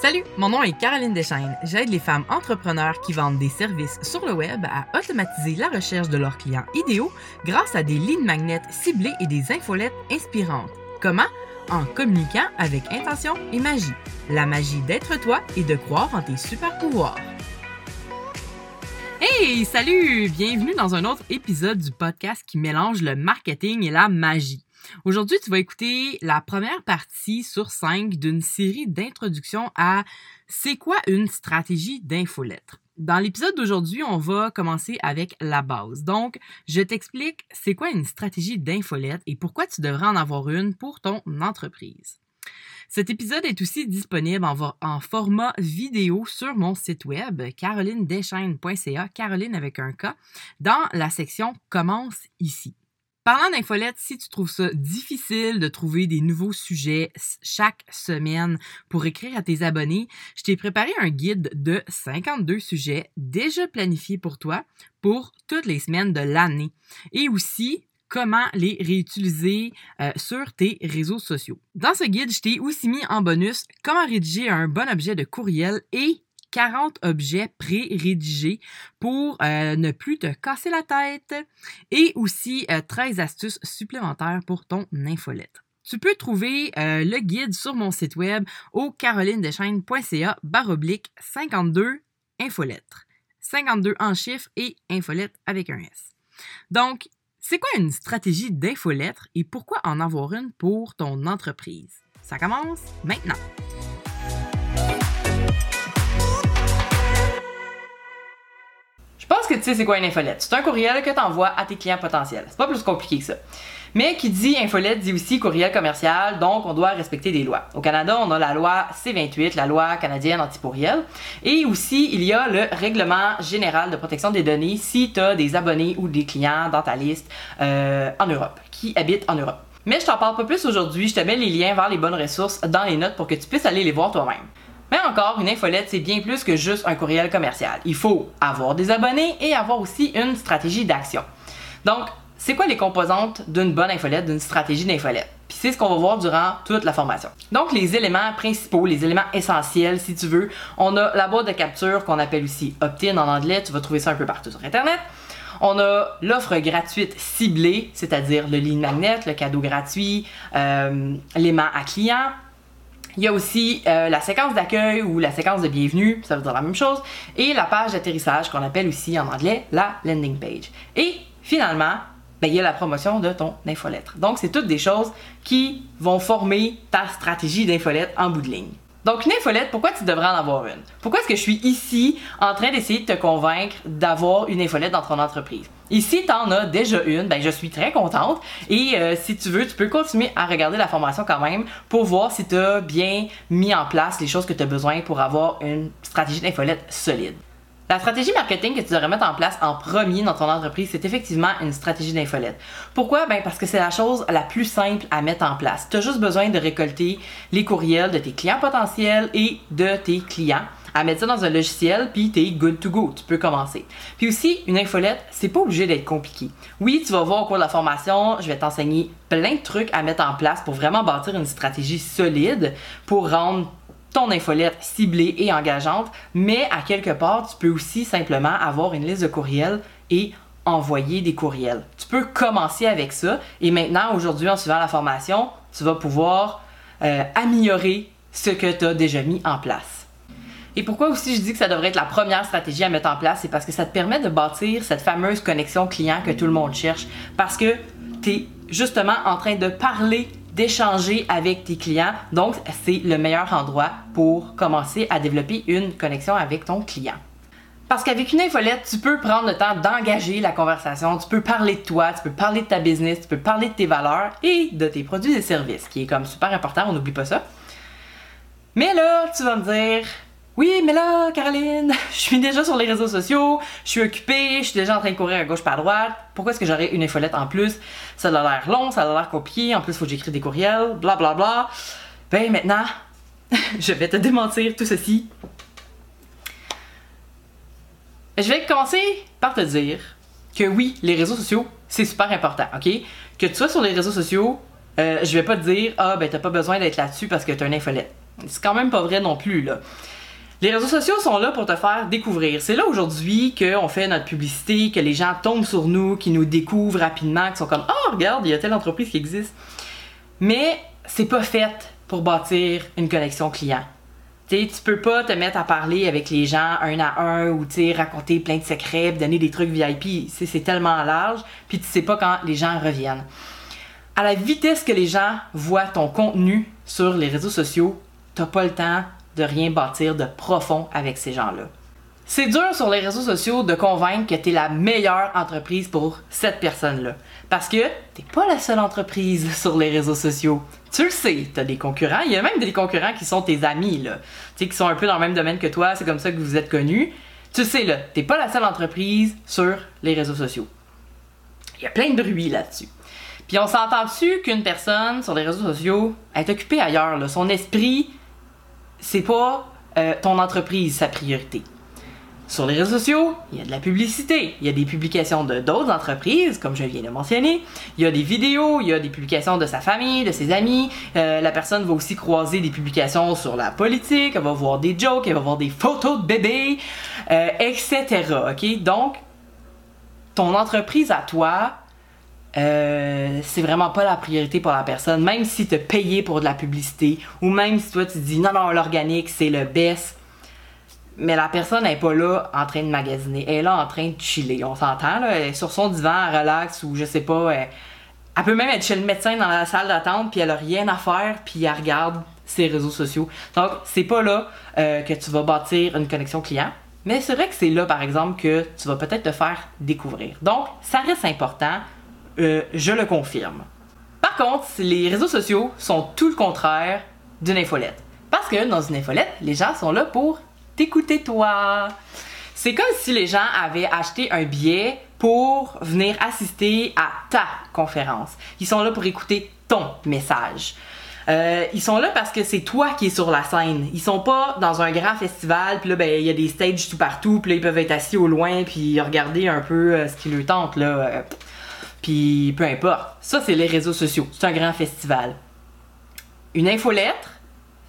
Salut, mon nom est Caroline Deschaines. J'aide les femmes entrepreneurs qui vendent des services sur le web à automatiser la recherche de leurs clients idéaux grâce à des lignes magnètes ciblées et des infolettes inspirantes. Comment? En communiquant avec intention et magie. La magie d'être toi et de croire en tes super pouvoirs. Hey, salut! Bienvenue dans un autre épisode du podcast qui mélange le marketing et la magie. Aujourd'hui, tu vas écouter la première partie sur cinq d'une série d'introductions à C'est quoi une stratégie d'infolettre? Dans l'épisode d'aujourd'hui, on va commencer avec la base. Donc, je t'explique c'est quoi une stratégie d'infolette et pourquoi tu devrais en avoir une pour ton entreprise. Cet épisode est aussi disponible en, en, format vidéo sur mon site web carolinedeschaines.ca, Caroline avec un K, dans la section Commence ici. Parlant d'infolettes, si tu trouves ça difficile de trouver des nouveaux sujets chaque semaine pour écrire à tes abonnés, je t'ai préparé un guide de 52 sujets déjà planifiés pour toi pour toutes les semaines de l'année. Et aussi, comment les réutiliser euh, sur tes réseaux sociaux. Dans ce guide, je t'ai aussi mis en bonus comment rédiger un bon objet de courriel et 40 objets pré-rédigés pour euh, ne plus te casser la tête et aussi 13 euh, astuces supplémentaires pour ton infolettre. Tu peux trouver euh, le guide sur mon site web au carolinedeschaines.ca baroblique 52 infolettres. 52 en chiffres et infolettre avec un S. Donc, c'est quoi une stratégie d'infolettre et pourquoi en avoir une pour ton entreprise? Ça commence maintenant. Tu sais c'est quoi une infolette? C'est un courriel que tu envoies à tes clients potentiels. C'est pas plus compliqué que ça. Mais qui dit infolette dit aussi courriel commercial, donc on doit respecter des lois. Au Canada, on a la loi C28, la loi canadienne anti-pourriel. Et aussi, il y a le règlement général de protection des données si tu as des abonnés ou des clients dans ta liste euh, en Europe, qui habitent en Europe. Mais je t'en parle pas plus aujourd'hui, je te mets les liens vers les bonnes ressources dans les notes pour que tu puisses aller les voir toi-même. Mais encore, une infolette, c'est bien plus que juste un courriel commercial. Il faut avoir des abonnés et avoir aussi une stratégie d'action. Donc, c'est quoi les composantes d'une bonne infolette, d'une stratégie d'infolette? Puis c'est ce qu'on va voir durant toute la formation. Donc, les éléments principaux, les éléments essentiels, si tu veux, on a la boîte de capture qu'on appelle aussi opt-in en anglais. Tu vas trouver ça un peu partout sur Internet. On a l'offre gratuite ciblée, c'est-à-dire le lead magnet, le cadeau gratuit, euh, l'aimant à client, il y a aussi euh, la séquence d'accueil ou la séquence de bienvenue, ça veut dire la même chose, et la page d'atterrissage qu'on appelle aussi en anglais la landing page. Et finalement, ben, il y a la promotion de ton infolettre. Donc, c'est toutes des choses qui vont former ta stratégie d'infolette en bout de ligne. Donc, une infolette, pourquoi tu devrais en avoir une? Pourquoi est-ce que je suis ici en train d'essayer de te convaincre d'avoir une infolette dans ton entreprise? Et si tu en as déjà une, ben je suis très contente. Et euh, si tu veux, tu peux continuer à regarder la formation quand même pour voir si tu as bien mis en place les choses que tu as besoin pour avoir une stratégie d'infolette solide. La stratégie marketing que tu devrais mettre en place en premier dans ton entreprise, c'est effectivement une stratégie d'infolette. Pourquoi? Ben parce que c'est la chose la plus simple à mettre en place. Tu as juste besoin de récolter les courriels de tes clients potentiels et de tes clients à mettre ça dans un logiciel, puis t'es good to go. Tu peux commencer. Puis aussi, une infolette, c'est pas obligé d'être compliqué. Oui, tu vas voir au cours de la formation, je vais t'enseigner plein de trucs à mettre en place pour vraiment bâtir une stratégie solide pour rendre ton infolette ciblée et engageante, mais à quelque part, tu peux aussi simplement avoir une liste de courriels et envoyer des courriels. Tu peux commencer avec ça et maintenant, aujourd'hui, en suivant la formation, tu vas pouvoir euh, améliorer ce que tu as déjà mis en place. Et pourquoi aussi je dis que ça devrait être la première stratégie à mettre en place, c'est parce que ça te permet de bâtir cette fameuse connexion client que tout le monde cherche. Parce que tu es justement en train de parler d'échanger avec tes clients. Donc, c'est le meilleur endroit pour commencer à développer une connexion avec ton client. Parce qu'avec une infolette, tu peux prendre le temps d'engager la conversation, tu peux parler de toi, tu peux parler de ta business, tu peux parler de tes valeurs et de tes produits et services, qui est comme super important, on n'oublie pas ça. Mais là, tu vas me dire, oui, mais là, Caroline, je suis déjà sur les réseaux sociaux, je suis occupée, je suis déjà en train de courir à gauche par droite. Pourquoi est-ce que j'aurais une infolette en plus? Ça a l'air long, ça a l'air copié, en plus, faut que j'écris des courriels, bla bla bla. Ben maintenant, je vais te démentir tout ceci. Je vais commencer par te dire que oui, les réseaux sociaux, c'est super important, ok? Que tu sois sur les réseaux sociaux euh, je vais pas te dire ah ben t'as pas besoin d'être là-dessus parce que t'as une infolette. C'est quand même pas vrai non plus là. Les réseaux sociaux sont là pour te faire découvrir. C'est là aujourd'hui qu'on fait notre publicité, que les gens tombent sur nous, qui nous découvrent rapidement, qui sont comme oh regarde il y a telle entreprise qui existe. Mais c'est pas fait pour bâtir une connexion client. Tu tu peux pas te mettre à parler avec les gens un à un ou raconter plein de secrets, donner des trucs VIP. C'est tellement large, puis tu sais pas quand les gens reviennent. À la vitesse que les gens voient ton contenu sur les réseaux sociaux, t'as pas le temps de rien bâtir de profond avec ces gens-là. C'est dur sur les réseaux sociaux de convaincre que tu es la meilleure entreprise pour cette personne-là. Parce que t'es pas la seule entreprise sur les réseaux sociaux. Tu le sais, t'as des concurrents. Il y a même des concurrents qui sont tes amis, là. Tu sais, qui sont un peu dans le même domaine que toi. C'est comme ça que vous êtes connus. Tu sais, là, t'es pas la seule entreprise sur les réseaux sociaux. Il y a plein de bruit là-dessus. Puis on s'entend dessus qu'une personne sur les réseaux sociaux est occupée ailleurs. Son esprit, c'est pas euh, ton entreprise sa priorité. Sur les réseaux sociaux, il y a de la publicité. Il y a des publications de d'autres entreprises, comme je viens de mentionner. Il y a des vidéos, il y a des publications de sa famille, de ses amis. Euh, la personne va aussi croiser des publications sur la politique, elle va voir des jokes, elle va voir des photos de bébés, euh, etc. Ok, donc ton entreprise à toi, euh, c'est vraiment pas la priorité pour la personne, même si tu payé pour de la publicité, ou même si toi tu dis non, non, l'organique c'est le best, mais la personne n'est pas là en train de magasiner. Elle est là en train de chiller. On s'entend, là. Elle est sur son divan, elle relaxe ou je sais pas. Elle, peut même être chez le médecin dans la salle d'attente, puis elle a rien à faire, puis elle regarde ses réseaux sociaux. Donc, c'est pas là euh, que tu vas bâtir une connexion client. Mais c'est vrai que c'est là, par exemple, que tu vas peut-être te faire découvrir. Donc, ça reste important. Euh, je le confirme. Par contre, les réseaux sociaux sont tout le contraire d'une infolette. Parce que dans une infolette, les gens sont là pour t'écouter toi. C'est comme si les gens avaient acheté un billet pour venir assister à ta conférence. Ils sont là pour écouter ton message. Euh, ils sont là parce que c'est toi qui es sur la scène. Ils sont pas dans un grand festival, puis là, ben, il y a des stages tout partout, puis là, ils peuvent être assis au loin, puis regarder un peu euh, ce qui leur tente, là. Puis peu importe. Ça, c'est les réseaux sociaux. C'est un grand festival. Une infolettre,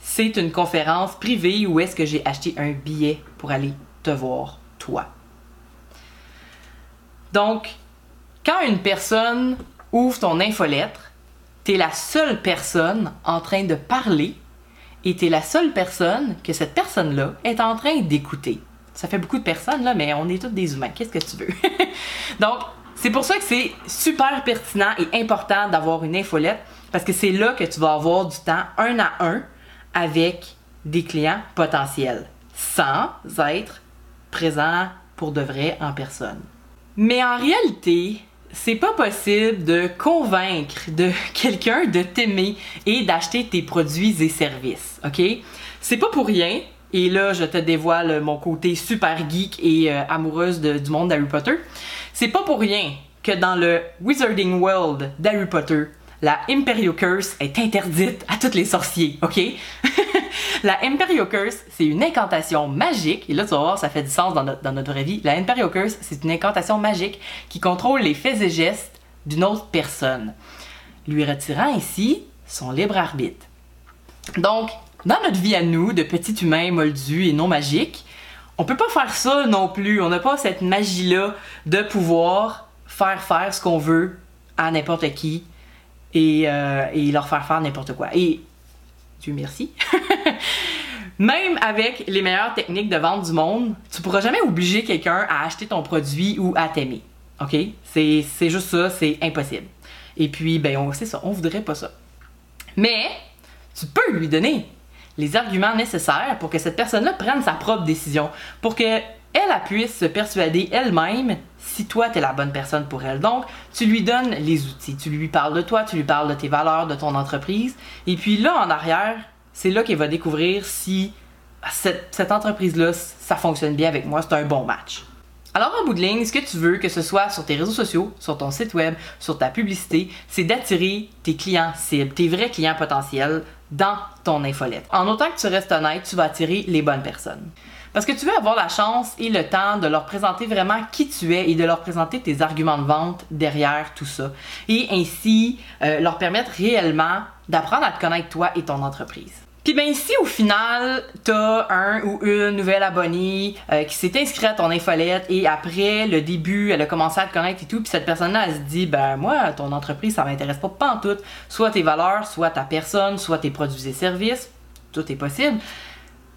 c'est une conférence privée où est-ce que j'ai acheté un billet pour aller te voir, toi. Donc, quand une personne ouvre ton infolettre, t'es la seule personne en train de parler et t'es la seule personne que cette personne-là est en train d'écouter. Ça fait beaucoup de personnes, là, mais on est tous des humains. Qu'est-ce que tu veux? Donc, c'est pour ça que c'est super pertinent et important d'avoir une infolette parce que c'est là que tu vas avoir du temps un à un avec des clients potentiels sans être présent pour de vrai en personne. Mais en réalité, c'est pas possible de convaincre de quelqu'un de t'aimer et d'acheter tes produits et services, OK? C'est pas pour rien, et là je te dévoile mon côté super geek et euh, amoureuse du monde d'Harry Potter. C'est pas pour rien que dans le Wizarding World d'Harry Potter, la Imperio Curse est interdite à tous les sorciers, ok? la Imperio Curse, c'est une incantation magique, et là tu vas voir, ça fait du sens dans, notre, vraie vie. La Imperio Curse, c'est une incantation magique qui contrôle les faits et gestes d'une autre personne, lui retirant ainsi son libre arbitre. Donc, dans notre vie à nous, de petits humains moldus et non magiques, on peut pas faire ça non plus. On n'a pas cette magie-là de pouvoir faire faire ce qu'on veut à n'importe qui euh, et, leur faire faire n'importe quoi. Et Dieu merci. Même avec les meilleures techniques de vente du monde, tu pourras jamais obliger quelqu'un à acheter ton produit ou à t'aimer. OK? C'est juste ça, c'est impossible. Et puis, ben, on sait ça, on voudrait pas ça. Mais, tu peux lui donner les arguments nécessaires pour que cette personne-là prenne sa propre décision, pour que elle puisse se persuader elle-même si toi, tu es la bonne personne pour elle. Donc, tu lui donnes les outils, tu lui parles de toi, tu lui parles de tes valeurs, de ton entreprise. Et puis là, en arrière, c'est là qu'elle va découvrir si cette, cette entreprise-là, ça fonctionne bien avec moi, c'est un bon match. Alors, en bout de ligne, ce que tu veux, que ce soit sur tes réseaux sociaux, sur ton site web, sur ta publicité, c'est d'attirer tes clients cibles, tes vrais clients potentiels dans ton infolette. En autant que tu restes honnête, tu vas attirer les bonnes personnes. Parce que tu veux avoir la chance et le temps de leur présenter vraiment qui tu es et de leur présenter tes arguments de vente derrière tout ça. Et ainsi euh, leur permettre réellement d'apprendre à te connaître toi et ton entreprise. Puis ben si au final, t'as un ou une nouvelle abonnée euh, qui s'est inscrite à ton infolette et après le début, elle a commencé à te connaître et tout, puis cette personne-là, elle se dit, ben moi, ton entreprise, ça m'intéresse pas tout. Soit tes valeurs, soit ta personne, soit tes produits et services, tout est possible.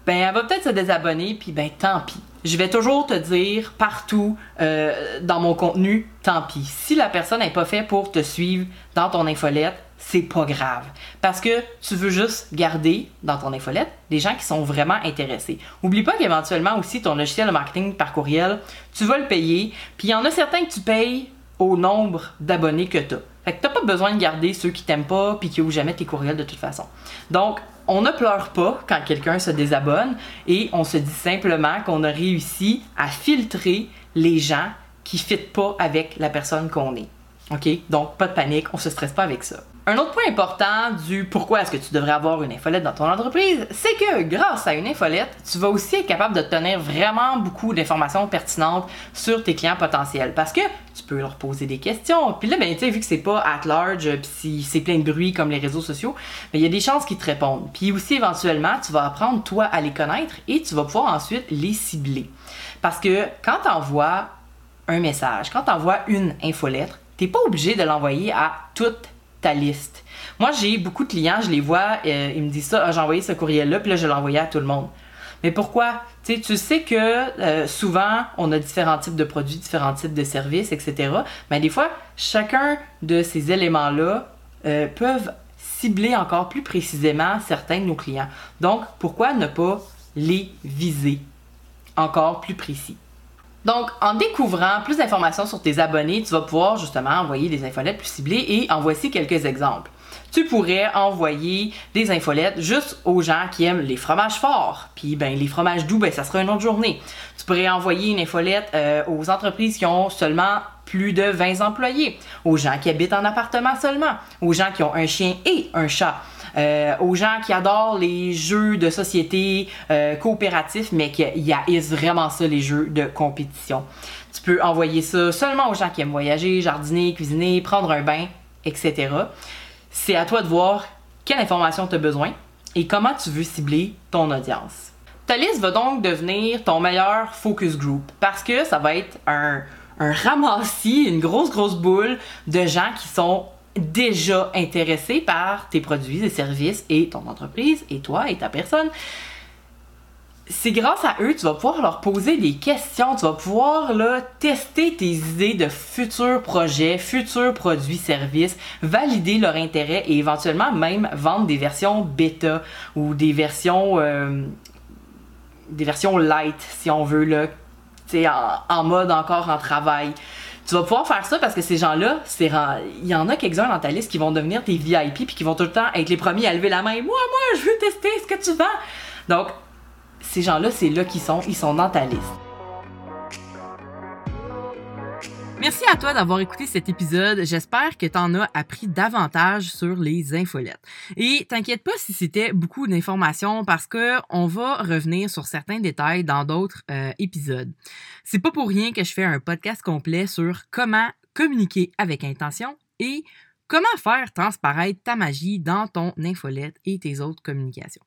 Ben elle va peut-être se désabonner, puis ben tant pis. Je vais toujours te dire partout euh, dans mon contenu, tant pis. Si la personne n'est pas faite pour te suivre dans ton infolette, c'est pas grave. Parce que tu veux juste garder dans ton infolette des gens qui sont vraiment intéressés. Oublie pas qu'éventuellement aussi ton logiciel de marketing par courriel, tu vas le payer, puis il y en a certains que tu payes au nombre d'abonnés que tu as. Fait que t'as pas besoin de garder ceux qui t'aiment pas puis qui ouvrent jamais tes courriels de toute façon. Donc, on ne pleure pas quand quelqu'un se désabonne et on se dit simplement qu'on a réussi à filtrer les gens qui ne fitent pas avec la personne qu'on est. OK? Donc, pas de panique, on se stresse pas avec ça. Un autre point important du pourquoi est-ce que tu devrais avoir une infolette dans ton entreprise, c'est que grâce à une infolette, tu vas aussi être capable de tenir vraiment beaucoup d'informations pertinentes sur tes clients potentiels parce que tu peux leur poser des questions. Puis là, ben, tu sais, vu que c'est pas at large, puis si c'est plein de bruit comme les réseaux sociaux, ben, il y a des chances qu'ils te répondent. Puis aussi, éventuellement, tu vas apprendre toi à les connaître et tu vas pouvoir ensuite les cibler. Parce que quand tu envoies un message, quand tu envoies une infolettre, t'es pas obligé de l'envoyer à toute liste. Moi, j'ai beaucoup de clients, je les vois, euh, ils me disent ça, ah, j'ai envoyé ce courriel-là, puis là, je l'ai envoyé à tout le monde. Mais pourquoi? tu sais que euh, souvent, on a différents types de produits, différents types de services, etc. Mais des fois, chacun de ces éléments-là euh, peuvent cibler encore plus précisément certains de nos clients. Donc, pourquoi ne pas les viser encore plus précis? Donc, en découvrant plus d'informations sur tes abonnés, tu vas pouvoir justement envoyer des infolettes plus ciblées et en voici quelques exemples. Tu pourrais envoyer des infolettes juste aux gens qui aiment les fromages forts. Puis ben les fromages doux, ben ça sera une autre journée. Tu pourrais envoyer une infolette euh, aux entreprises qui ont seulement plus de 20 employés, aux gens qui habitent en appartement seulement, aux gens qui ont un chien et un chat. Euh, aux gens qui adorent les jeux de société euh, coopératifs, mais qui haïssent vraiment ça, les jeux de compétition. Tu peux envoyer ça seulement aux gens qui aiment voyager, jardiner, cuisiner, prendre un bain, etc. C'est à toi de voir quelle information tu as besoin et comment tu veux cibler ton audience. Ta liste va donc devenir ton meilleur focus group parce que ça va être un, un ramassis, une grosse, grosse boule de gens qui sont déjà intéressés par tes produits et services et ton entreprise et toi et ta personne, c'est grâce à eux, tu vas pouvoir leur poser des questions, tu vas pouvoir là, tester tes idées de futurs projets, futurs produits, services, valider leur intérêt et éventuellement même vendre des versions bêta ou des versions euh, des versions light si on veut là, en mode encore en travail tu vas pouvoir faire ça parce que ces gens-là, il y en a quelques-uns dans ta liste qui vont devenir tes VIP puis qui vont tout le temps être les premiers à lever la main. Moi, moi, je veux tester ce que tu vends. Donc, ces gens-là, c'est là qu'ils sont, ils sont dans ta liste. Merci à toi d'avoir écouté cet épisode. J'espère que tu en as appris davantage sur les infolettes. Et t'inquiète pas si c'était beaucoup d'informations parce que on va revenir sur certains détails dans d'autres euh, épisodes. C'est pas pour rien que je fais un podcast complet sur comment communiquer avec intention et comment faire transparaître ta magie dans ton infolette et tes autres communications.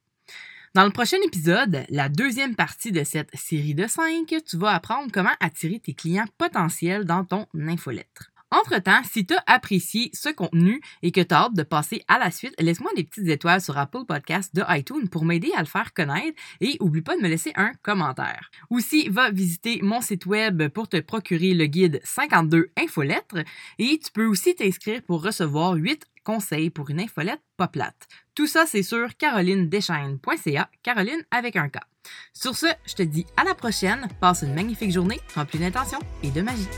Dans le prochain épisode, la deuxième partie de cette série de cinq, tu vas apprendre comment attirer tes clients potentiels dans ton infolettre. Entre-temps, si tu as apprécié ce contenu et que tu as hâte de passer à la suite, laisse-moi des petites étoiles sur Apple Podcast de iTunes pour m'aider à le faire connaître et oublie pas de me laisser un commentaire. Aussi, va visiter mon site web pour te procurer le guide 52 infolettres et tu peux aussi t'inscrire pour recevoir 8 conseils pour une infolette pas plate. Tout ça, c'est sur carolinedeschaines.ca, Caroline avec un K. Sur ce, je te dis à la prochaine, passe une magnifique journée remplie d'intention et de magie.